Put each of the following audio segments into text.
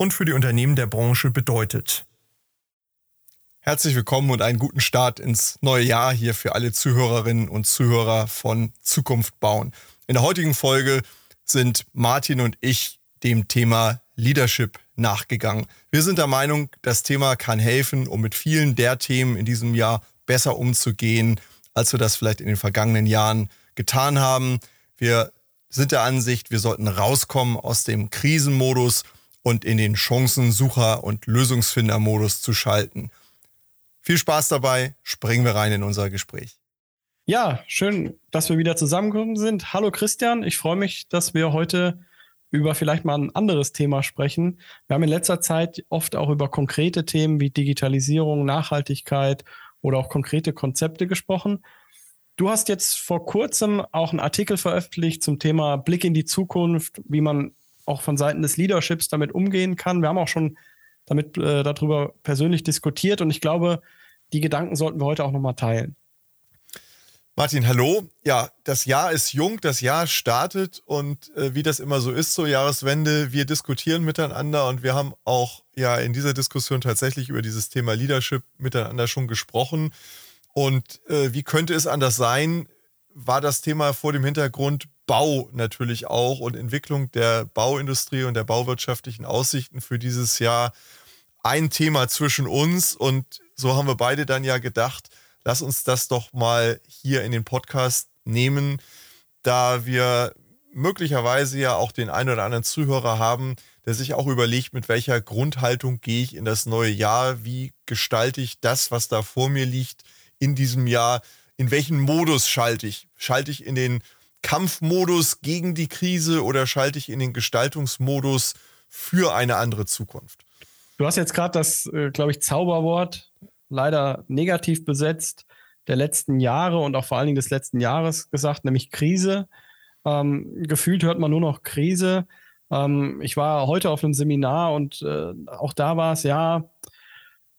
und für die Unternehmen der Branche bedeutet. Herzlich willkommen und einen guten Start ins neue Jahr hier für alle Zuhörerinnen und Zuhörer von Zukunft bauen. In der heutigen Folge sind Martin und ich dem Thema Leadership nachgegangen. Wir sind der Meinung, das Thema kann helfen, um mit vielen der Themen in diesem Jahr besser umzugehen, als wir das vielleicht in den vergangenen Jahren getan haben. Wir sind der Ansicht, wir sollten rauskommen aus dem Krisenmodus und in den Chancensucher- und Lösungsfindermodus zu schalten. Viel Spaß dabei, springen wir rein in unser Gespräch. Ja, schön, dass wir wieder zusammengekommen sind. Hallo Christian, ich freue mich, dass wir heute über vielleicht mal ein anderes Thema sprechen. Wir haben in letzter Zeit oft auch über konkrete Themen wie Digitalisierung, Nachhaltigkeit oder auch konkrete Konzepte gesprochen. Du hast jetzt vor kurzem auch einen Artikel veröffentlicht zum Thema Blick in die Zukunft, wie man auch von Seiten des Leaderships damit umgehen kann. Wir haben auch schon damit äh, darüber persönlich diskutiert und ich glaube, die Gedanken sollten wir heute auch nochmal teilen. Martin, hallo. Ja, das Jahr ist jung, das Jahr startet und äh, wie das immer so ist zur Jahreswende, wir diskutieren miteinander und wir haben auch ja in dieser Diskussion tatsächlich über dieses Thema Leadership miteinander schon gesprochen. Und äh, wie könnte es anders sein, war das Thema vor dem Hintergrund Bau natürlich auch und Entwicklung der Bauindustrie und der bauwirtschaftlichen Aussichten für dieses Jahr ein Thema zwischen uns. Und so haben wir beide dann ja gedacht, lass uns das doch mal hier in den Podcast nehmen, da wir möglicherweise ja auch den einen oder anderen Zuhörer haben, der sich auch überlegt, mit welcher Grundhaltung gehe ich in das neue Jahr, wie gestalte ich das, was da vor mir liegt, in diesem Jahr, in welchen Modus schalte ich? Schalte ich in den Kampfmodus gegen die Krise oder schalte ich in den Gestaltungsmodus für eine andere Zukunft? Du hast jetzt gerade das, äh, glaube ich, Zauberwort leider negativ besetzt der letzten Jahre und auch vor allen Dingen des letzten Jahres gesagt, nämlich Krise. Ähm, gefühlt hört man nur noch Krise. Ähm, ich war heute auf einem Seminar und äh, auch da war es, ja,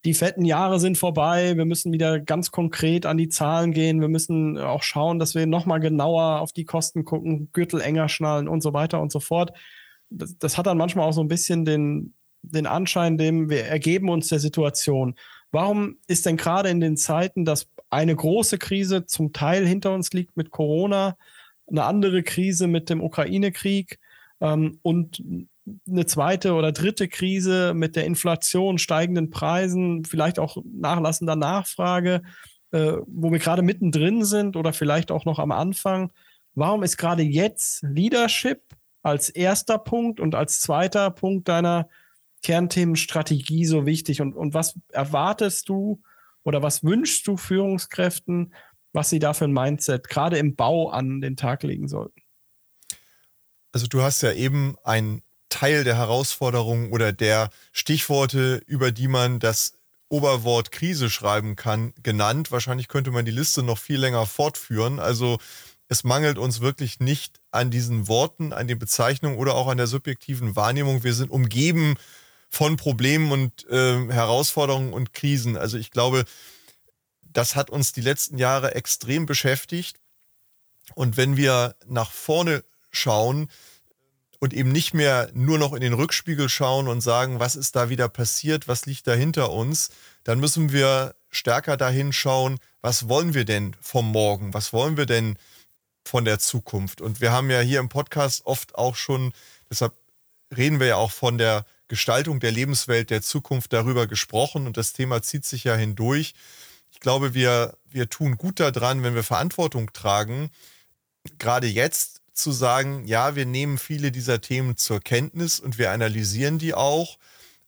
die fetten Jahre sind vorbei. Wir müssen wieder ganz konkret an die Zahlen gehen. Wir müssen auch schauen, dass wir nochmal genauer auf die Kosten gucken, Gürtel enger schnallen und so weiter und so fort. Das, das hat dann manchmal auch so ein bisschen den, den Anschein, dem wir ergeben uns der Situation. Warum ist denn gerade in den Zeiten, dass eine große Krise zum Teil hinter uns liegt mit Corona, eine andere Krise mit dem Ukraine-Krieg ähm, und eine zweite oder dritte Krise mit der Inflation, steigenden Preisen, vielleicht auch nachlassender Nachfrage, äh, wo wir gerade mittendrin sind oder vielleicht auch noch am Anfang. Warum ist gerade jetzt Leadership als erster Punkt und als zweiter Punkt deiner Kernthemenstrategie so wichtig? Und, und was erwartest du oder was wünschst du Führungskräften, was sie da für ein Mindset gerade im Bau an den Tag legen sollten? Also du hast ja eben ein Teil der Herausforderungen oder der Stichworte, über die man das Oberwort Krise schreiben kann, genannt. Wahrscheinlich könnte man die Liste noch viel länger fortführen. Also es mangelt uns wirklich nicht an diesen Worten, an den Bezeichnungen oder auch an der subjektiven Wahrnehmung. Wir sind umgeben von Problemen und äh, Herausforderungen und Krisen. Also ich glaube, das hat uns die letzten Jahre extrem beschäftigt. Und wenn wir nach vorne schauen, und eben nicht mehr nur noch in den Rückspiegel schauen und sagen, was ist da wieder passiert, was liegt da hinter uns, dann müssen wir stärker dahin schauen, was wollen wir denn vom Morgen, was wollen wir denn von der Zukunft. Und wir haben ja hier im Podcast oft auch schon, deshalb reden wir ja auch von der Gestaltung der Lebenswelt der Zukunft darüber gesprochen und das Thema zieht sich ja hindurch. Ich glaube, wir, wir tun gut daran, wenn wir Verantwortung tragen, gerade jetzt zu sagen, ja, wir nehmen viele dieser Themen zur Kenntnis und wir analysieren die auch.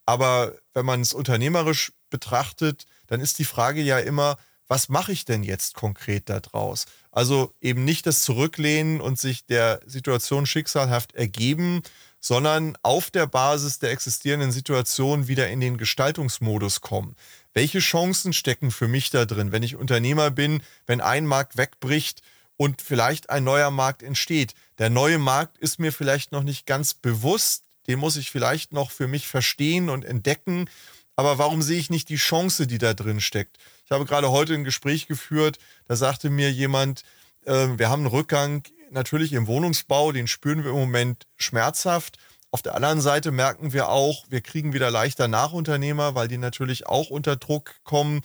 Aber wenn man es unternehmerisch betrachtet, dann ist die Frage ja immer, was mache ich denn jetzt konkret daraus? Also eben nicht das Zurücklehnen und sich der Situation schicksalhaft ergeben, sondern auf der Basis der existierenden Situation wieder in den Gestaltungsmodus kommen. Welche Chancen stecken für mich da drin, wenn ich Unternehmer bin, wenn ein Markt wegbricht und vielleicht ein neuer Markt entsteht? Der neue Markt ist mir vielleicht noch nicht ganz bewusst, den muss ich vielleicht noch für mich verstehen und entdecken. Aber warum sehe ich nicht die Chance, die da drin steckt? Ich habe gerade heute ein Gespräch geführt, da sagte mir jemand, äh, wir haben einen Rückgang natürlich im Wohnungsbau, den spüren wir im Moment schmerzhaft. Auf der anderen Seite merken wir auch, wir kriegen wieder leichter Nachunternehmer, weil die natürlich auch unter Druck kommen.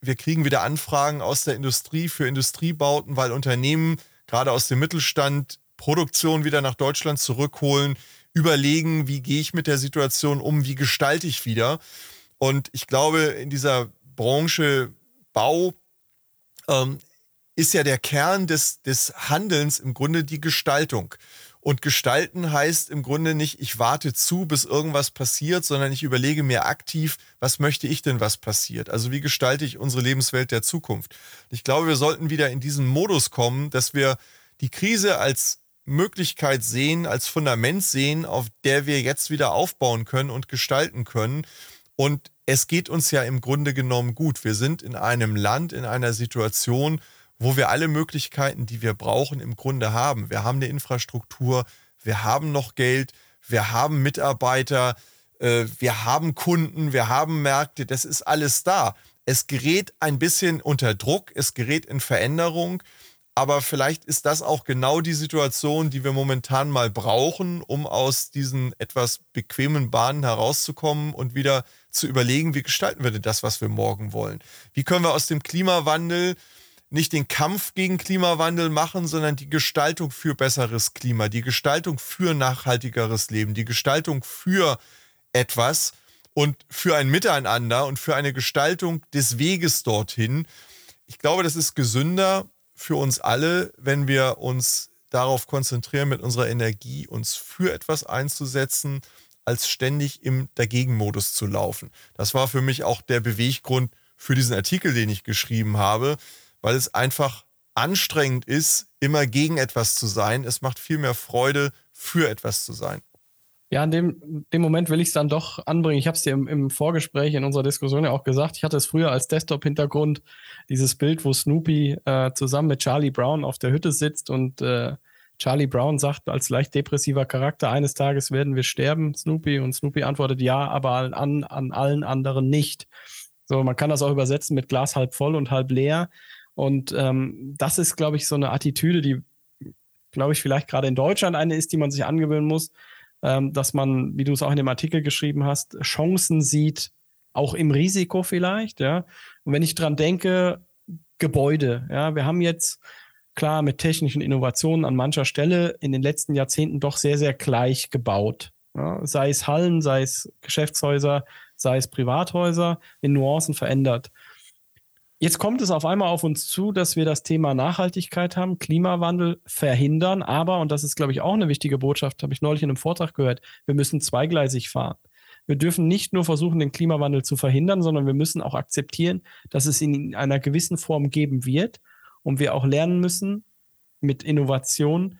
Wir kriegen wieder Anfragen aus der Industrie für Industriebauten, weil Unternehmen gerade aus dem Mittelstand Produktion wieder nach Deutschland zurückholen, überlegen, wie gehe ich mit der Situation um, wie gestalte ich wieder. Und ich glaube, in dieser Branche Bau ähm, ist ja der Kern des, des Handelns im Grunde die Gestaltung. Und gestalten heißt im Grunde nicht, ich warte zu, bis irgendwas passiert, sondern ich überlege mir aktiv, was möchte ich denn, was passiert? Also wie gestalte ich unsere Lebenswelt der Zukunft? Ich glaube, wir sollten wieder in diesen Modus kommen, dass wir die Krise als Möglichkeit sehen, als Fundament sehen, auf der wir jetzt wieder aufbauen können und gestalten können. Und es geht uns ja im Grunde genommen gut. Wir sind in einem Land, in einer Situation, wo wir alle Möglichkeiten, die wir brauchen, im Grunde haben. Wir haben eine Infrastruktur, wir haben noch Geld, wir haben Mitarbeiter, äh, wir haben Kunden, wir haben Märkte, das ist alles da. Es gerät ein bisschen unter Druck, es gerät in Veränderung, aber vielleicht ist das auch genau die Situation, die wir momentan mal brauchen, um aus diesen etwas bequemen Bahnen herauszukommen und wieder zu überlegen, wie gestalten wir denn das, was wir morgen wollen? Wie können wir aus dem Klimawandel nicht den Kampf gegen Klimawandel machen, sondern die Gestaltung für besseres Klima, die Gestaltung für nachhaltigeres Leben, die Gestaltung für etwas und für ein Miteinander und für eine Gestaltung des Weges dorthin. Ich glaube, das ist gesünder für uns alle, wenn wir uns darauf konzentrieren, mit unserer Energie uns für etwas einzusetzen, als ständig im Dagegenmodus zu laufen. Das war für mich auch der Beweggrund für diesen Artikel, den ich geschrieben habe, weil es einfach anstrengend ist, immer gegen etwas zu sein. Es macht viel mehr Freude, für etwas zu sein. Ja, in dem, dem Moment will ich es dann doch anbringen. Ich habe es dir im, im, Vorgespräch in unserer Diskussion ja auch gesagt. Ich hatte es früher als Desktop-Hintergrund, dieses Bild, wo Snoopy äh, zusammen mit Charlie Brown auf der Hütte sitzt und äh, Charlie Brown sagt als leicht depressiver Charakter, eines Tages werden wir sterben, Snoopy. Und Snoopy antwortet ja, aber an, an allen anderen nicht. So, man kann das auch übersetzen mit Glas halb voll und halb leer. Und ähm, das ist, glaube ich, so eine Attitüde, die, glaube ich, vielleicht gerade in Deutschland eine ist, die man sich angewöhnen muss, ähm, dass man, wie du es auch in dem Artikel geschrieben hast, Chancen sieht, auch im Risiko vielleicht. Ja. Und wenn ich dran denke, Gebäude, ja, wir haben jetzt klar mit technischen Innovationen an mancher Stelle in den letzten Jahrzehnten doch sehr, sehr gleich gebaut. Ja, sei es Hallen, sei es Geschäftshäuser, sei es Privathäuser, in Nuancen verändert. Jetzt kommt es auf einmal auf uns zu, dass wir das Thema Nachhaltigkeit haben, Klimawandel verhindern, aber, und das ist, glaube ich, auch eine wichtige Botschaft, habe ich neulich in einem Vortrag gehört, wir müssen zweigleisig fahren. Wir dürfen nicht nur versuchen, den Klimawandel zu verhindern, sondern wir müssen auch akzeptieren, dass es ihn in einer gewissen Form geben wird und wir auch lernen müssen, mit Innovation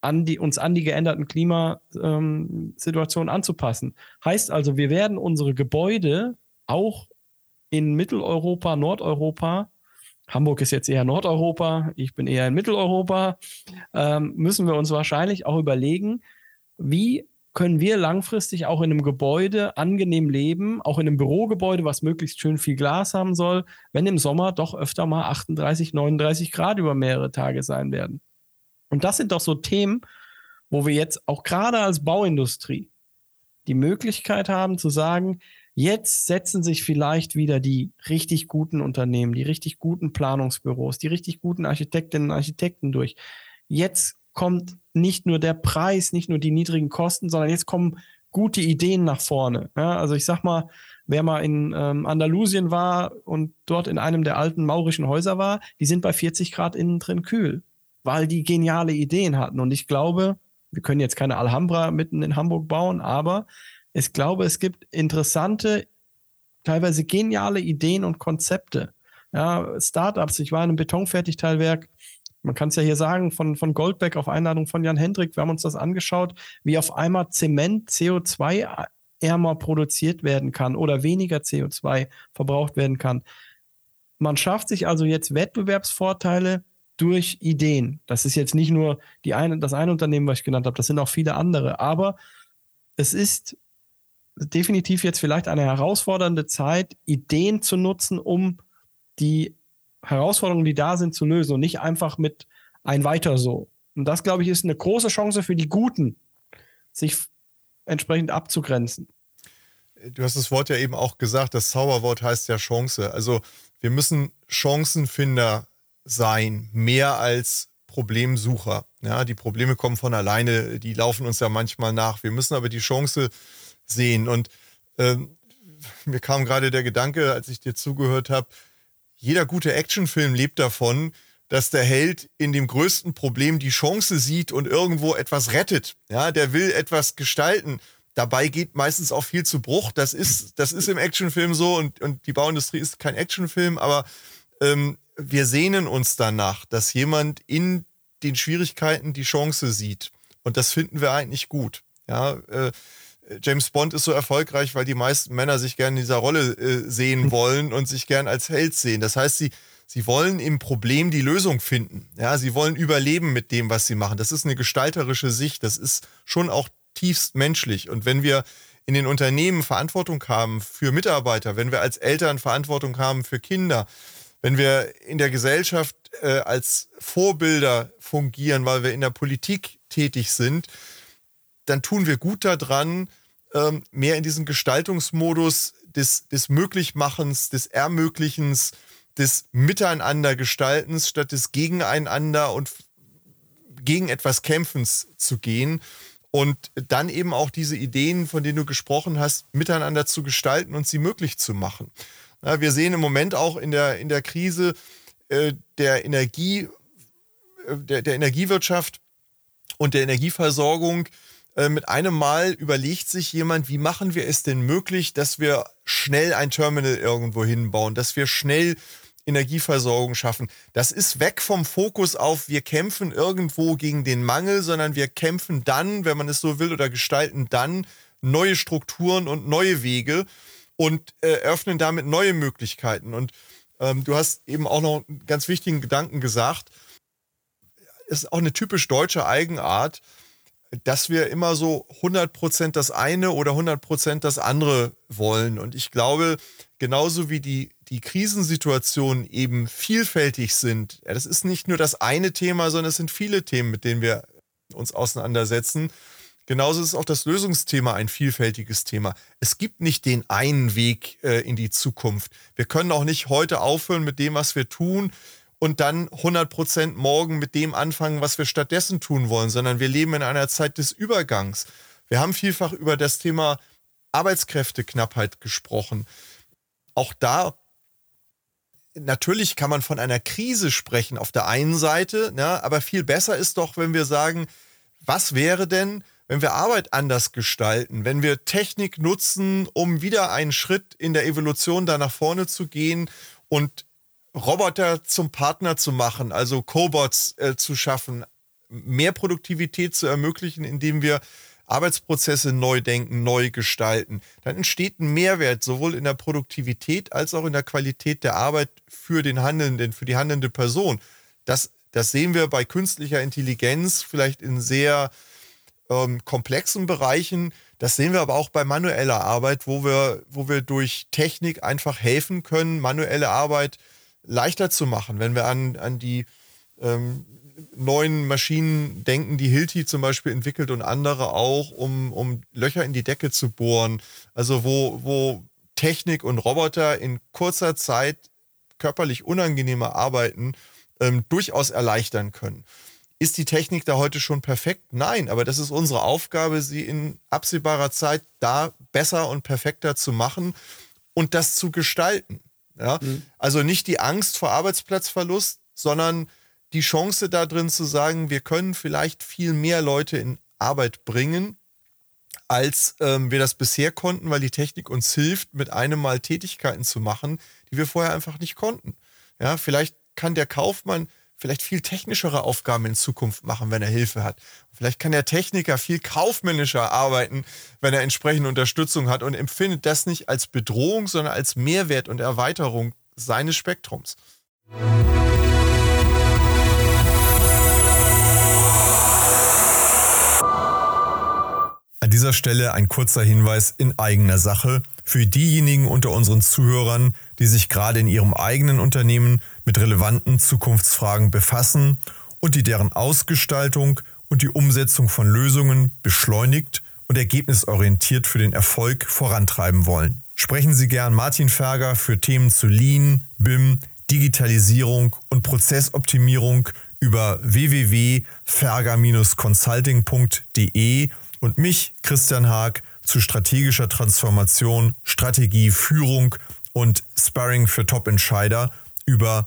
an die, uns an die geänderten Klimasituationen anzupassen. Heißt also, wir werden unsere Gebäude auch in Mitteleuropa, Nordeuropa, Hamburg ist jetzt eher Nordeuropa, ich bin eher in Mitteleuropa, ähm, müssen wir uns wahrscheinlich auch überlegen, wie können wir langfristig auch in einem Gebäude angenehm leben, auch in einem Bürogebäude, was möglichst schön viel Glas haben soll, wenn im Sommer doch öfter mal 38, 39 Grad über mehrere Tage sein werden. Und das sind doch so Themen, wo wir jetzt auch gerade als Bauindustrie die Möglichkeit haben zu sagen, Jetzt setzen sich vielleicht wieder die richtig guten Unternehmen, die richtig guten Planungsbüros, die richtig guten Architektinnen und Architekten durch. Jetzt kommt nicht nur der Preis, nicht nur die niedrigen Kosten, sondern jetzt kommen gute Ideen nach vorne. Ja, also ich sag mal, wer mal in ähm, Andalusien war und dort in einem der alten maurischen Häuser war, die sind bei 40 Grad innen drin kühl, weil die geniale Ideen hatten. Und ich glaube, wir können jetzt keine Alhambra mitten in Hamburg bauen, aber ich glaube, es gibt interessante, teilweise geniale Ideen und Konzepte. Ja, Startups. Ich war in einem Betonfertigteilwerk man kann es ja hier sagen, von, von Goldbeck auf Einladung von Jan Hendrik, wir haben uns das angeschaut, wie auf einmal Zement CO2 ärmer produziert werden kann oder weniger CO2 verbraucht werden kann. Man schafft sich also jetzt Wettbewerbsvorteile durch Ideen. Das ist jetzt nicht nur die eine, das eine Unternehmen, was ich genannt habe, das sind auch viele andere. Aber es ist definitiv jetzt vielleicht eine herausfordernde Zeit, Ideen zu nutzen, um die Herausforderungen, die da sind, zu lösen und nicht einfach mit ein weiter so. Und das, glaube ich, ist eine große Chance für die Guten, sich entsprechend abzugrenzen. Du hast das Wort ja eben auch gesagt, das Zauberwort heißt ja Chance. Also wir müssen Chancenfinder sein, mehr als Problemsucher. Ja, die Probleme kommen von alleine, die laufen uns ja manchmal nach. Wir müssen aber die Chance sehen. Und ähm, mir kam gerade der Gedanke, als ich dir zugehört habe, jeder gute Actionfilm lebt davon, dass der Held in dem größten Problem die Chance sieht und irgendwo etwas rettet. Ja, der will etwas gestalten. Dabei geht meistens auch viel zu Bruch. Das ist, das ist im Actionfilm so und, und die Bauindustrie ist kein Actionfilm, aber ähm, wir sehnen uns danach, dass jemand in den Schwierigkeiten die Chance sieht. Und das finden wir eigentlich gut. Ja, äh, James Bond ist so erfolgreich, weil die meisten Männer sich gerne in dieser Rolle äh, sehen wollen und sich gern als Held sehen. Das heißt, sie, sie wollen im Problem die Lösung finden. Ja, sie wollen überleben mit dem, was sie machen. Das ist eine gestalterische Sicht. Das ist schon auch tiefst menschlich. Und wenn wir in den Unternehmen Verantwortung haben für Mitarbeiter, wenn wir als Eltern Verantwortung haben für Kinder, wenn wir in der Gesellschaft äh, als Vorbilder fungieren, weil wir in der Politik tätig sind, dann tun wir gut daran, ähm, mehr in diesen Gestaltungsmodus des, des Möglichmachens, des Ermöglichens, des Miteinandergestaltens statt des Gegeneinander und gegen etwas Kämpfens zu gehen und dann eben auch diese Ideen, von denen du gesprochen hast, miteinander zu gestalten und sie möglich zu machen. Ja, wir sehen im Moment auch in der, in der Krise äh, der Energie, äh, der, der Energiewirtschaft und der Energieversorgung, äh, mit einem Mal überlegt sich jemand, wie machen wir es denn möglich, dass wir schnell ein Terminal irgendwo hinbauen, dass wir schnell Energieversorgung schaffen. Das ist weg vom Fokus auf, wir kämpfen irgendwo gegen den Mangel, sondern wir kämpfen dann, wenn man es so will, oder gestalten dann neue Strukturen und neue Wege und äh, eröffnen damit neue Möglichkeiten. Und ähm, du hast eben auch noch einen ganz wichtigen Gedanken gesagt. Es ist auch eine typisch deutsche Eigenart, dass wir immer so 100% das eine oder 100% das andere wollen. Und ich glaube, genauso wie die, die Krisensituationen eben vielfältig sind, ja, das ist nicht nur das eine Thema, sondern es sind viele Themen, mit denen wir uns auseinandersetzen. Genauso ist auch das Lösungsthema ein vielfältiges Thema. Es gibt nicht den einen Weg äh, in die Zukunft. Wir können auch nicht heute aufhören mit dem, was wir tun und dann 100% morgen mit dem anfangen, was wir stattdessen tun wollen, sondern wir leben in einer Zeit des Übergangs. Wir haben vielfach über das Thema Arbeitskräfteknappheit gesprochen. Auch da natürlich kann man von einer Krise sprechen auf der einen Seite, ja, aber viel besser ist doch, wenn wir sagen, was wäre denn, wenn wir Arbeit anders gestalten, wenn wir Technik nutzen, um wieder einen Schritt in der Evolution da nach vorne zu gehen und Roboter zum Partner zu machen, also Cobots äh, zu schaffen, mehr Produktivität zu ermöglichen, indem wir Arbeitsprozesse neu denken, neu gestalten, dann entsteht ein Mehrwert sowohl in der Produktivität als auch in der Qualität der Arbeit für den Handelnden, für die handelnde Person. Das, das sehen wir bei künstlicher Intelligenz vielleicht in sehr ähm, komplexen Bereichen. Das sehen wir aber auch bei manueller Arbeit, wo wir, wo wir durch Technik einfach helfen können, manuelle Arbeit äh, leichter zu machen, wenn wir an, an die ähm, neuen Maschinen denken, die Hilti zum Beispiel entwickelt und andere auch, um, um Löcher in die Decke zu bohren. Also wo, wo Technik und Roboter in kurzer Zeit körperlich unangenehme Arbeiten ähm, durchaus erleichtern können. Ist die Technik da heute schon perfekt? Nein, aber das ist unsere Aufgabe, sie in absehbarer Zeit da besser und perfekter zu machen und das zu gestalten. Ja? Mhm. Also nicht die Angst vor Arbeitsplatzverlust, sondern die Chance da drin zu sagen, wir können vielleicht viel mehr Leute in Arbeit bringen, als ähm, wir das bisher konnten, weil die Technik uns hilft, mit einem Mal Tätigkeiten zu machen, die wir vorher einfach nicht konnten. Ja, vielleicht kann der Kaufmann vielleicht viel technischere Aufgaben in Zukunft machen, wenn er Hilfe hat. Vielleicht kann der Techniker viel kaufmännischer arbeiten, wenn er entsprechende Unterstützung hat und empfindet das nicht als Bedrohung, sondern als Mehrwert und Erweiterung seines Spektrums. An dieser Stelle ein kurzer Hinweis in eigener Sache für diejenigen unter unseren Zuhörern, die sich gerade in ihrem eigenen Unternehmen mit relevanten Zukunftsfragen befassen und die deren Ausgestaltung und die Umsetzung von Lösungen beschleunigt und ergebnisorientiert für den Erfolg vorantreiben wollen. Sprechen Sie gern Martin Ferger für Themen zu Lean, BIM, Digitalisierung und Prozessoptimierung über www.ferger-consulting.de und mich, Christian Haag, zu strategischer Transformation, Strategie, Führung und Sparring für Top-Entscheider über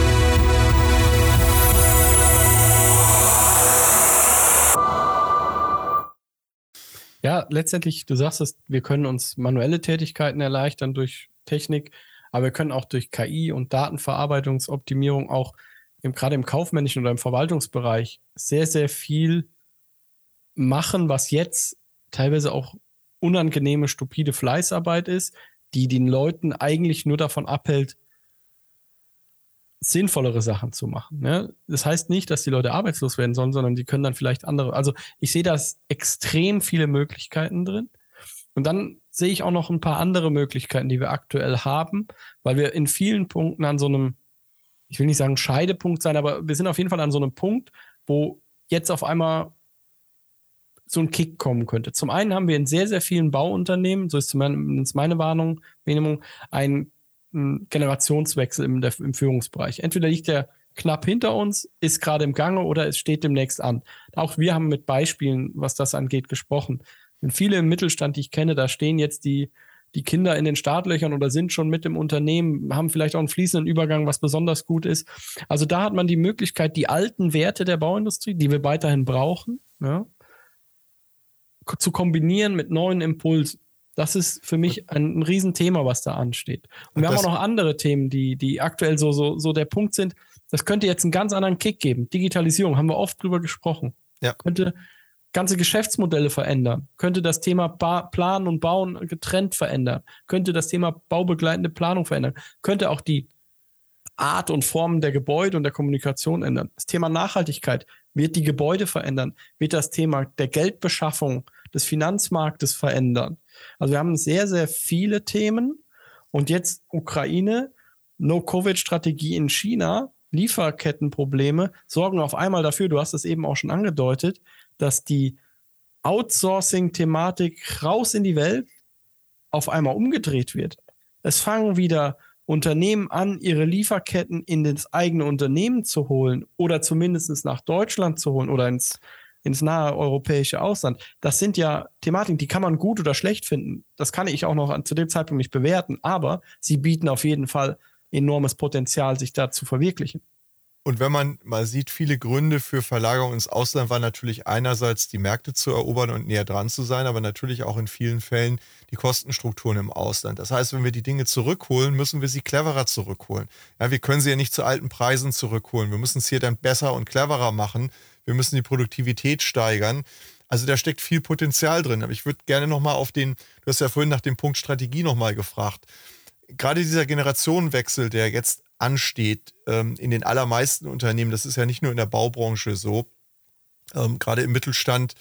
Ja, letztendlich, du sagst es, wir können uns manuelle Tätigkeiten erleichtern durch Technik, aber wir können auch durch KI und Datenverarbeitungsoptimierung auch im, gerade im kaufmännischen oder im Verwaltungsbereich sehr, sehr viel machen, was jetzt teilweise auch unangenehme, stupide Fleißarbeit ist, die den Leuten eigentlich nur davon abhält, sinnvollere Sachen zu machen. Ne? Das heißt nicht, dass die Leute arbeitslos werden sollen, sondern die können dann vielleicht andere. Also ich sehe da extrem viele Möglichkeiten drin. Und dann sehe ich auch noch ein paar andere Möglichkeiten, die wir aktuell haben, weil wir in vielen Punkten an so einem, ich will nicht sagen Scheidepunkt sein, aber wir sind auf jeden Fall an so einem Punkt, wo jetzt auf einmal so ein Kick kommen könnte. Zum einen haben wir in sehr, sehr vielen Bauunternehmen, so ist zumindest meine Warnung, Minimum, ein ein Generationswechsel im, der, im Führungsbereich. Entweder liegt der knapp hinter uns, ist gerade im Gange oder es steht demnächst an. Auch wir haben mit Beispielen, was das angeht, gesprochen. Und viele im Mittelstand, die ich kenne, da stehen jetzt die, die Kinder in den Startlöchern oder sind schon mit im Unternehmen, haben vielleicht auch einen fließenden Übergang, was besonders gut ist. Also da hat man die Möglichkeit, die alten Werte der Bauindustrie, die wir weiterhin brauchen, ja, zu kombinieren mit neuen Impulsen. Das ist für mich ein, ein Riesenthema, was da ansteht. Und wir haben auch noch andere Themen, die, die aktuell so, so, so der Punkt sind. Das könnte jetzt einen ganz anderen Kick geben. Digitalisierung, haben wir oft drüber gesprochen. Ja. Könnte ganze Geschäftsmodelle verändern, könnte das Thema ba Planen und Bauen getrennt verändern, könnte das Thema baubegleitende Planung verändern, könnte auch die Art und Form der Gebäude und der Kommunikation ändern. Das Thema Nachhaltigkeit wird die Gebäude verändern, wird das Thema der Geldbeschaffung des Finanzmarktes verändern. Also wir haben sehr, sehr viele Themen. Und jetzt Ukraine, No-Covid-Strategie in China, Lieferkettenprobleme sorgen auf einmal dafür, du hast es eben auch schon angedeutet, dass die Outsourcing-Thematik raus in die Welt auf einmal umgedreht wird. Es fangen wieder Unternehmen an, ihre Lieferketten in das eigene Unternehmen zu holen oder zumindest nach Deutschland zu holen oder ins ins nahe europäische Ausland. Das sind ja Thematiken, die kann man gut oder schlecht finden. Das kann ich auch noch an, zu dem Zeitpunkt nicht bewerten, aber sie bieten auf jeden Fall enormes Potenzial, sich da zu verwirklichen. Und wenn man mal sieht, viele Gründe für Verlagerung ins Ausland waren natürlich einerseits die Märkte zu erobern und näher dran zu sein, aber natürlich auch in vielen Fällen die Kostenstrukturen im Ausland. Das heißt, wenn wir die Dinge zurückholen, müssen wir sie cleverer zurückholen. Ja, wir können sie ja nicht zu alten Preisen zurückholen. Wir müssen es hier dann besser und cleverer machen, wir müssen die Produktivität steigern. Also da steckt viel Potenzial drin. Aber ich würde gerne nochmal auf den, du hast ja vorhin nach dem Punkt Strategie nochmal gefragt. Gerade dieser Generationenwechsel, der jetzt ansteht ähm, in den allermeisten Unternehmen, das ist ja nicht nur in der Baubranche so, ähm, gerade im Mittelstand,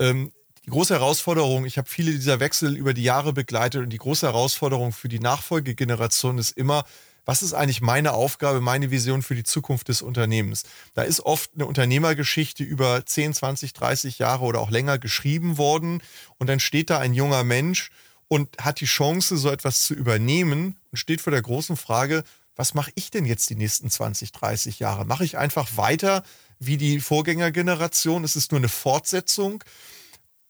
ähm, die große Herausforderung, ich habe viele dieser Wechsel über die Jahre begleitet und die große Herausforderung für die Nachfolgegeneration ist immer, was ist eigentlich meine Aufgabe, meine Vision für die Zukunft des Unternehmens? Da ist oft eine Unternehmergeschichte über 10, 20, 30 Jahre oder auch länger geschrieben worden und dann steht da ein junger Mensch und hat die Chance, so etwas zu übernehmen und steht vor der großen Frage, was mache ich denn jetzt die nächsten 20, 30 Jahre? Mache ich einfach weiter wie die Vorgängergeneration? Ist es nur eine Fortsetzung?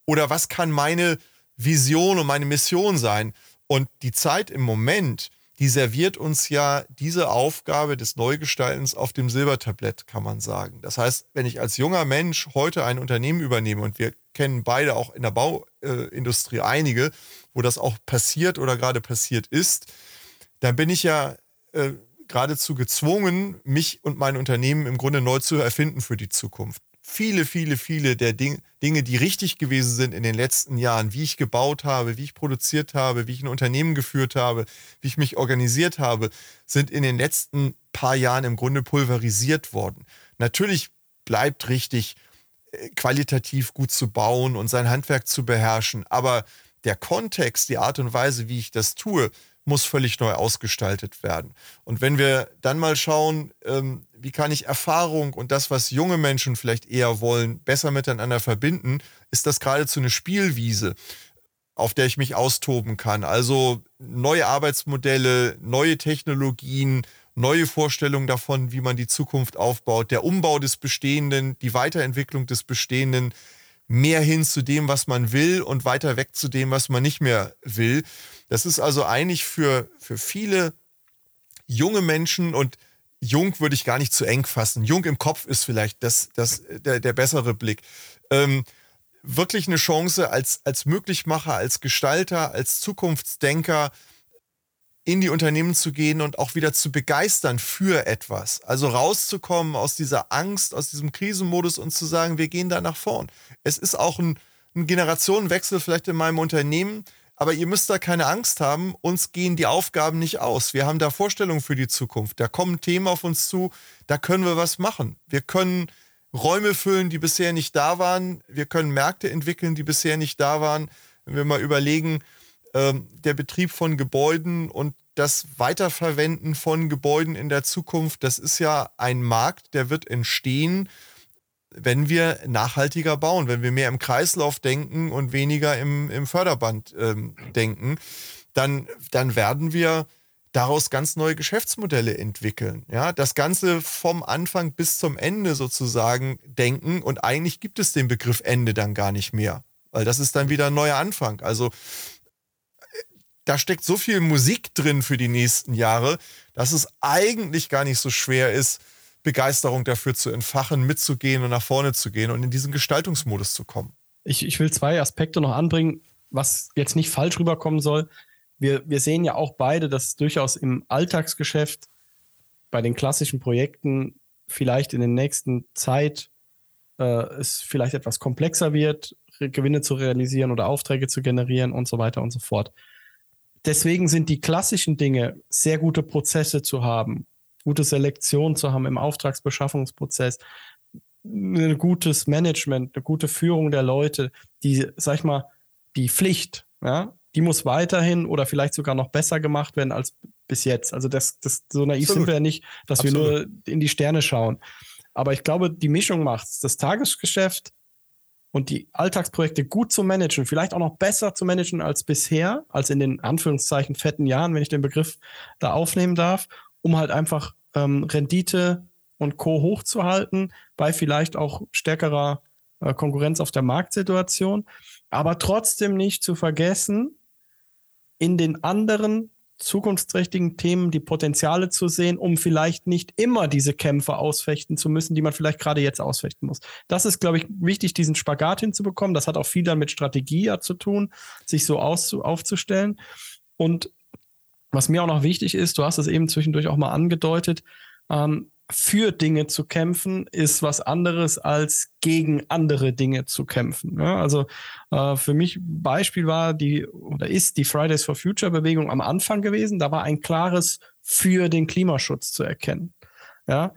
Oder was kann meine Vision und meine Mission sein. Und die Zeit im Moment, die serviert uns ja diese Aufgabe des Neugestaltens auf dem Silbertablett, kann man sagen. Das heißt, wenn ich als junger Mensch heute ein Unternehmen übernehme und wir kennen beide auch in der Bauindustrie einige, wo das auch passiert oder gerade passiert ist, dann bin ich ja äh, geradezu gezwungen, mich und mein Unternehmen im Grunde neu zu erfinden für die Zukunft. Viele, viele, viele der Ding Dinge, die richtig gewesen sind in den letzten Jahren, wie ich gebaut habe, wie ich produziert habe, wie ich ein Unternehmen geführt habe, wie ich mich organisiert habe, sind in den letzten paar Jahren im Grunde pulverisiert worden. Natürlich bleibt richtig, äh, qualitativ gut zu bauen und sein Handwerk zu beherrschen, aber der Kontext, die Art und Weise, wie ich das tue, muss völlig neu ausgestaltet werden. Und wenn wir dann mal schauen, ähm, wie kann ich Erfahrung und das, was junge Menschen vielleicht eher wollen, besser miteinander verbinden, ist das geradezu eine Spielwiese, auf der ich mich austoben kann. Also neue Arbeitsmodelle, neue Technologien, neue Vorstellungen davon, wie man die Zukunft aufbaut, der Umbau des Bestehenden, die Weiterentwicklung des Bestehenden, mehr hin zu dem, was man will und weiter weg zu dem, was man nicht mehr will. Das ist also eigentlich für, für viele junge Menschen und jung würde ich gar nicht zu eng fassen. Jung im Kopf ist vielleicht das, das, der, der bessere Blick. Ähm, wirklich eine Chance als, als Möglichmacher, als Gestalter, als Zukunftsdenker in die Unternehmen zu gehen und auch wieder zu begeistern für etwas. Also rauszukommen aus dieser Angst, aus diesem Krisenmodus und zu sagen, wir gehen da nach vorn. Es ist auch ein, ein Generationenwechsel vielleicht in meinem Unternehmen aber ihr müsst da keine Angst haben, uns gehen die Aufgaben nicht aus. Wir haben da Vorstellungen für die Zukunft. Da kommen Themen auf uns zu, da können wir was machen. Wir können Räume füllen, die bisher nicht da waren. Wir können Märkte entwickeln, die bisher nicht da waren. Wenn wir mal überlegen, ähm, der Betrieb von Gebäuden und das Weiterverwenden von Gebäuden in der Zukunft, das ist ja ein Markt, der wird entstehen wenn wir nachhaltiger bauen, wenn wir mehr im Kreislauf denken und weniger im, im Förderband ähm, denken, dann, dann werden wir daraus ganz neue Geschäftsmodelle entwickeln. Ja, das Ganze vom Anfang bis zum Ende sozusagen denken und eigentlich gibt es den Begriff Ende dann gar nicht mehr, weil das ist dann wieder ein neuer Anfang. Also da steckt so viel Musik drin für die nächsten Jahre, dass es eigentlich gar nicht so schwer ist, Begeisterung dafür zu entfachen, mitzugehen und nach vorne zu gehen und in diesen Gestaltungsmodus zu kommen. Ich, ich will zwei Aspekte noch anbringen, was jetzt nicht falsch rüberkommen soll. Wir, wir sehen ja auch beide, dass durchaus im Alltagsgeschäft bei den klassischen Projekten vielleicht in der nächsten Zeit äh, es vielleicht etwas komplexer wird, Gewinne zu realisieren oder Aufträge zu generieren und so weiter und so fort. Deswegen sind die klassischen Dinge, sehr gute Prozesse zu haben, gute Selektion zu haben im Auftragsbeschaffungsprozess, ein gutes Management, eine gute Führung der Leute, die, sag ich mal, die Pflicht, ja, die muss weiterhin oder vielleicht sogar noch besser gemacht werden als bis jetzt. Also das, das so naiv Absolut. sind wir ja nicht, dass Absolut. wir nur in die Sterne schauen. Aber ich glaube, die Mischung macht es. Das Tagesgeschäft und die Alltagsprojekte gut zu managen, vielleicht auch noch besser zu managen als bisher, als in den Anführungszeichen fetten Jahren, wenn ich den Begriff da aufnehmen darf um halt einfach ähm, Rendite und Co. hochzuhalten, bei vielleicht auch stärkerer äh, Konkurrenz auf der Marktsituation, aber trotzdem nicht zu vergessen, in den anderen zukunftsträchtigen Themen die Potenziale zu sehen, um vielleicht nicht immer diese Kämpfe ausfechten zu müssen, die man vielleicht gerade jetzt ausfechten muss. Das ist, glaube ich, wichtig, diesen Spagat hinzubekommen. Das hat auch viel dann mit Strategie zu tun, sich so aufzustellen. Und was mir auch noch wichtig ist, du hast es eben zwischendurch auch mal angedeutet, ähm, für Dinge zu kämpfen ist was anderes als gegen andere Dinge zu kämpfen. Ja, also äh, für mich Beispiel war die oder ist die Fridays for Future Bewegung am Anfang gewesen. Da war ein klares für den Klimaschutz zu erkennen. Ja,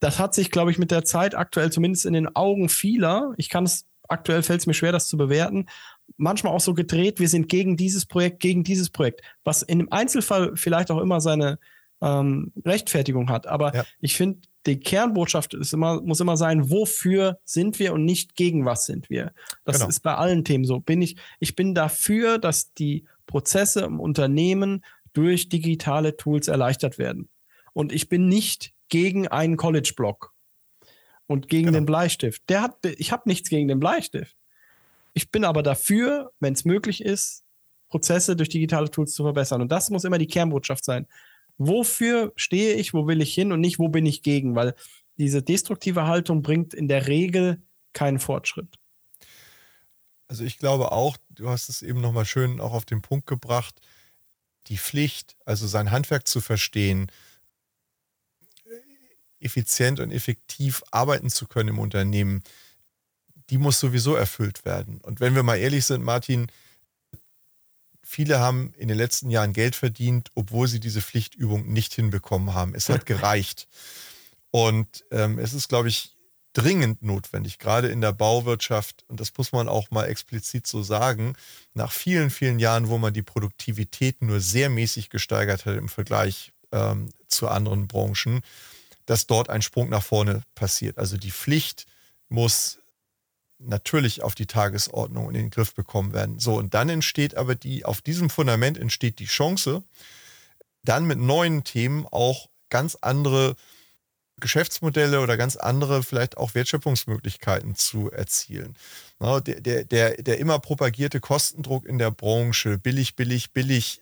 das hat sich, glaube ich, mit der Zeit aktuell zumindest in den Augen vieler, ich kann es aktuell fällt es mir schwer, das zu bewerten, manchmal auch so gedreht, wir sind gegen dieses Projekt, gegen dieses Projekt, was in dem Einzelfall vielleicht auch immer seine ähm, Rechtfertigung hat. Aber ja. ich finde, die Kernbotschaft ist immer, muss immer sein, wofür sind wir und nicht gegen was sind wir. Das genau. ist bei allen Themen so. Bin ich, ich bin dafür, dass die Prozesse im Unternehmen durch digitale Tools erleichtert werden. Und ich bin nicht gegen einen College-Block und gegen genau. den Bleistift. Der hat, ich habe nichts gegen den Bleistift. Ich bin aber dafür, wenn es möglich ist, Prozesse durch digitale Tools zu verbessern. Und das muss immer die Kernbotschaft sein. Wofür stehe ich, wo will ich hin und nicht, wo bin ich gegen? Weil diese destruktive Haltung bringt in der Regel keinen Fortschritt. Also ich glaube auch, du hast es eben nochmal schön auch auf den Punkt gebracht, die Pflicht, also sein Handwerk zu verstehen, effizient und effektiv arbeiten zu können im Unternehmen, die muss sowieso erfüllt werden. Und wenn wir mal ehrlich sind, Martin, viele haben in den letzten Jahren Geld verdient, obwohl sie diese Pflichtübung nicht hinbekommen haben. Es hat gereicht. Und ähm, es ist, glaube ich, dringend notwendig, gerade in der Bauwirtschaft, und das muss man auch mal explizit so sagen, nach vielen, vielen Jahren, wo man die Produktivität nur sehr mäßig gesteigert hat im Vergleich ähm, zu anderen Branchen, dass dort ein Sprung nach vorne passiert. Also die Pflicht muss natürlich auf die Tagesordnung und in den Griff bekommen werden. So, und dann entsteht aber die, auf diesem Fundament entsteht die Chance, dann mit neuen Themen auch ganz andere Geschäftsmodelle oder ganz andere, vielleicht auch Wertschöpfungsmöglichkeiten zu erzielen. Der, der, der, der immer propagierte Kostendruck in der Branche, billig, billig, billig,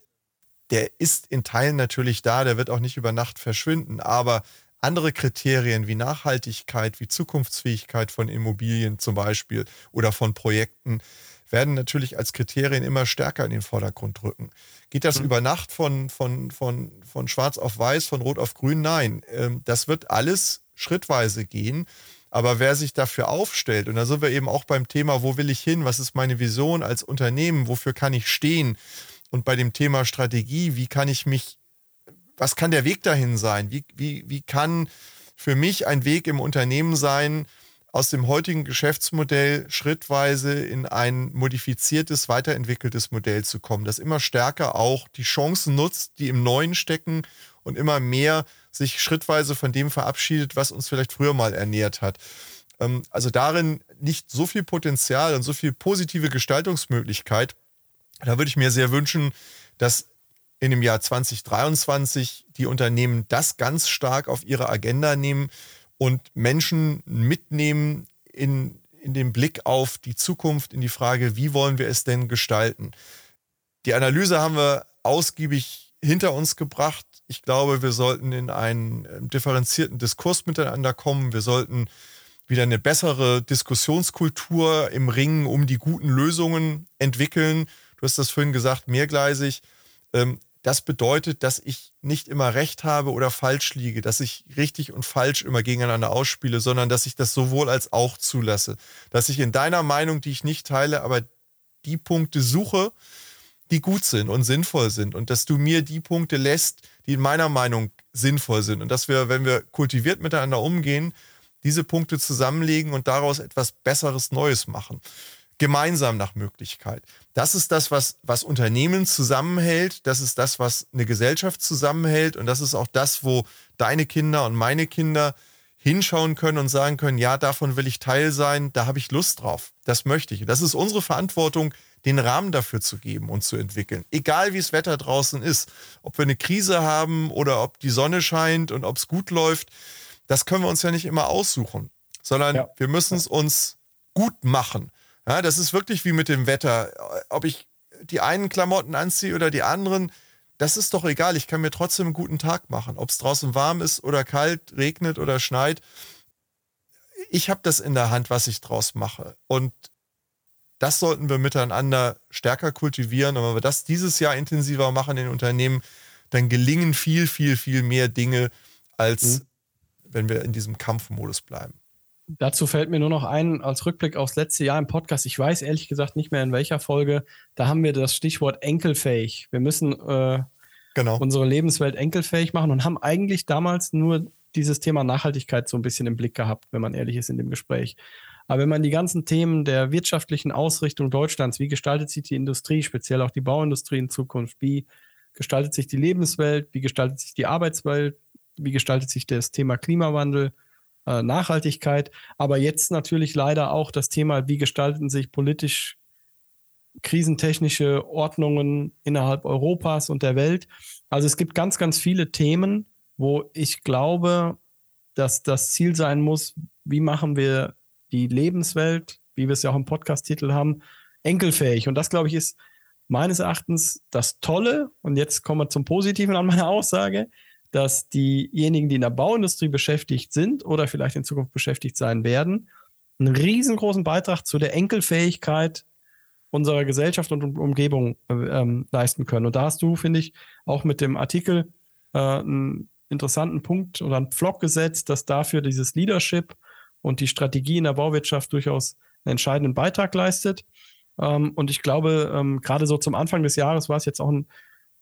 der ist in Teilen natürlich da, der wird auch nicht über Nacht verschwinden, aber andere Kriterien wie Nachhaltigkeit, wie Zukunftsfähigkeit von Immobilien zum Beispiel oder von Projekten, werden natürlich als Kriterien immer stärker in den Vordergrund rücken. Geht das mhm. über Nacht von, von, von, von schwarz auf weiß, von rot auf grün? Nein. Ähm, das wird alles schrittweise gehen. Aber wer sich dafür aufstellt, und da sind wir eben auch beim Thema, wo will ich hin, was ist meine Vision als Unternehmen, wofür kann ich stehen? Und bei dem Thema Strategie, wie kann ich mich, was kann der Weg dahin sein? Wie, wie, wie kann für mich ein Weg im Unternehmen sein, aus dem heutigen Geschäftsmodell schrittweise in ein modifiziertes, weiterentwickeltes Modell zu kommen, das immer stärker auch die Chancen nutzt, die im Neuen stecken und immer mehr sich schrittweise von dem verabschiedet, was uns vielleicht früher mal ernährt hat. Ähm, also darin nicht so viel Potenzial und so viel positive Gestaltungsmöglichkeit. Da würde ich mir sehr wünschen, dass in dem Jahr 2023 die Unternehmen das ganz stark auf ihre Agenda nehmen, und Menschen mitnehmen in, in den Blick auf die Zukunft, in die Frage, wie wollen wir es denn gestalten. Die Analyse haben wir ausgiebig hinter uns gebracht. Ich glaube, wir sollten in einen ähm, differenzierten Diskurs miteinander kommen. Wir sollten wieder eine bessere Diskussionskultur im Ringen um die guten Lösungen entwickeln. Du hast das vorhin gesagt, mehrgleisig. Das bedeutet, dass ich nicht immer recht habe oder falsch liege, dass ich richtig und falsch immer gegeneinander ausspiele, sondern dass ich das sowohl als auch zulasse. Dass ich in deiner Meinung, die ich nicht teile, aber die Punkte suche, die gut sind und sinnvoll sind. Und dass du mir die Punkte lässt, die in meiner Meinung sinnvoll sind. Und dass wir, wenn wir kultiviert miteinander umgehen, diese Punkte zusammenlegen und daraus etwas Besseres Neues machen gemeinsam nach Möglichkeit. Das ist das, was, was Unternehmen zusammenhält. Das ist das, was eine Gesellschaft zusammenhält. Und das ist auch das, wo deine Kinder und meine Kinder hinschauen können und sagen können, ja, davon will ich Teil sein, da habe ich Lust drauf. Das möchte ich. Das ist unsere Verantwortung, den Rahmen dafür zu geben und zu entwickeln. Egal wie das Wetter draußen ist, ob wir eine Krise haben oder ob die Sonne scheint und ob es gut läuft, das können wir uns ja nicht immer aussuchen, sondern ja. wir müssen es uns gut machen. Ja, das ist wirklich wie mit dem Wetter. Ob ich die einen Klamotten anziehe oder die anderen, das ist doch egal. Ich kann mir trotzdem einen guten Tag machen. Ob es draußen warm ist oder kalt, regnet oder schneit. Ich habe das in der Hand, was ich draus mache. Und das sollten wir miteinander stärker kultivieren. Und wenn wir das dieses Jahr intensiver machen in den Unternehmen, dann gelingen viel, viel, viel mehr Dinge, als mhm. wenn wir in diesem Kampfmodus bleiben. Dazu fällt mir nur noch ein, als Rückblick aufs letzte Jahr im Podcast, ich weiß ehrlich gesagt nicht mehr in welcher Folge, da haben wir das Stichwort enkelfähig. Wir müssen äh, genau. unsere Lebenswelt enkelfähig machen und haben eigentlich damals nur dieses Thema Nachhaltigkeit so ein bisschen im Blick gehabt, wenn man ehrlich ist in dem Gespräch. Aber wenn man die ganzen Themen der wirtschaftlichen Ausrichtung Deutschlands, wie gestaltet sich die Industrie, speziell auch die Bauindustrie in Zukunft, wie gestaltet sich die Lebenswelt, wie gestaltet sich die Arbeitswelt, wie gestaltet sich das Thema Klimawandel, äh, Nachhaltigkeit, aber jetzt natürlich leider auch das Thema, wie gestalten sich politisch krisentechnische Ordnungen innerhalb Europas und der Welt. Also es gibt ganz, ganz viele Themen, wo ich glaube, dass das Ziel sein muss, wie machen wir die Lebenswelt, wie wir es ja auch im Podcast-Titel haben, enkelfähig. Und das, glaube ich, ist meines Erachtens das Tolle. Und jetzt kommen wir zum Positiven an meiner Aussage, dass diejenigen, die in der Bauindustrie beschäftigt sind oder vielleicht in Zukunft beschäftigt sein werden, einen riesengroßen Beitrag zu der Enkelfähigkeit unserer Gesellschaft und Umgebung äh, ähm, leisten können. Und da hast du, finde ich, auch mit dem Artikel äh, einen interessanten Punkt oder einen Vlog gesetzt, dass dafür dieses Leadership und die Strategie in der Bauwirtschaft durchaus einen entscheidenden Beitrag leistet. Ähm, und ich glaube, ähm, gerade so zum Anfang des Jahres war es jetzt auch ein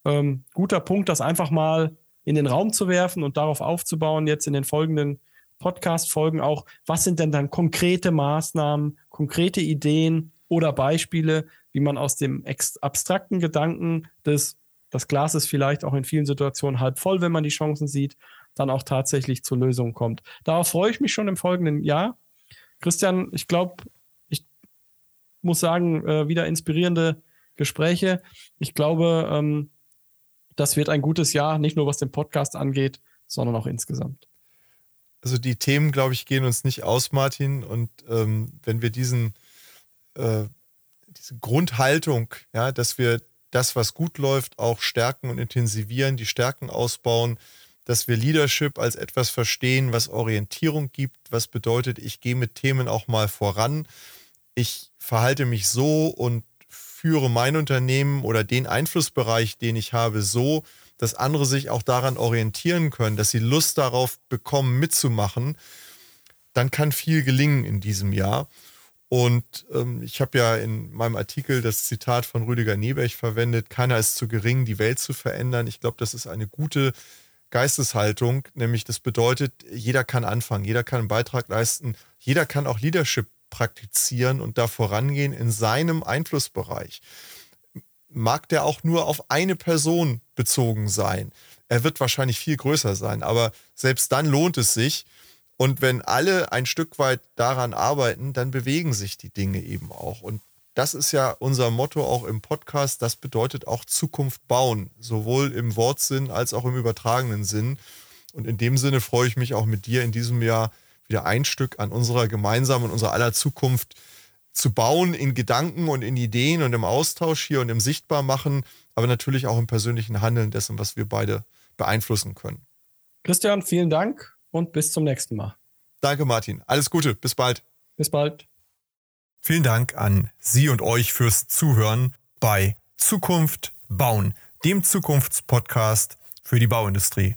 ähm, guter Punkt, das einfach mal in den Raum zu werfen und darauf aufzubauen, jetzt in den folgenden Podcast-Folgen auch, was sind denn dann konkrete Maßnahmen, konkrete Ideen oder Beispiele, wie man aus dem abstrakten Gedanken des, das Glas ist vielleicht auch in vielen Situationen halb voll, wenn man die Chancen sieht, dann auch tatsächlich zur Lösung kommt. Darauf freue ich mich schon im folgenden Jahr. Christian, ich glaube, ich muss sagen, äh, wieder inspirierende Gespräche. Ich glaube, ähm, das wird ein gutes Jahr, nicht nur was den Podcast angeht, sondern auch insgesamt. Also die Themen, glaube ich, gehen uns nicht aus, Martin. Und ähm, wenn wir diesen, äh, diese Grundhaltung, ja, dass wir das, was gut läuft, auch stärken und intensivieren, die Stärken ausbauen, dass wir Leadership als etwas verstehen, was Orientierung gibt, was bedeutet, ich gehe mit Themen auch mal voran, ich verhalte mich so und führe mein Unternehmen oder den Einflussbereich, den ich habe, so, dass andere sich auch daran orientieren können, dass sie Lust darauf bekommen, mitzumachen, dann kann viel gelingen in diesem Jahr. Und ähm, ich habe ja in meinem Artikel das Zitat von Rüdiger Neberg verwendet, keiner ist zu gering, die Welt zu verändern. Ich glaube, das ist eine gute Geisteshaltung, nämlich das bedeutet, jeder kann anfangen, jeder kann einen Beitrag leisten, jeder kann auch Leadership praktizieren und da vorangehen in seinem Einflussbereich. Mag der auch nur auf eine Person bezogen sein. Er wird wahrscheinlich viel größer sein, aber selbst dann lohnt es sich. Und wenn alle ein Stück weit daran arbeiten, dann bewegen sich die Dinge eben auch. Und das ist ja unser Motto auch im Podcast. Das bedeutet auch Zukunft bauen, sowohl im Wortsinn als auch im übertragenen Sinn. Und in dem Sinne freue ich mich auch mit dir in diesem Jahr wieder ein Stück an unserer gemeinsamen, unserer aller Zukunft zu bauen in Gedanken und in Ideen und im Austausch hier und im Sichtbarmachen, aber natürlich auch im persönlichen Handeln dessen, was wir beide beeinflussen können. Christian, vielen Dank und bis zum nächsten Mal. Danke, Martin. Alles Gute. Bis bald. Bis bald. Vielen Dank an Sie und euch fürs Zuhören bei Zukunft bauen, dem Zukunftspodcast für die Bauindustrie.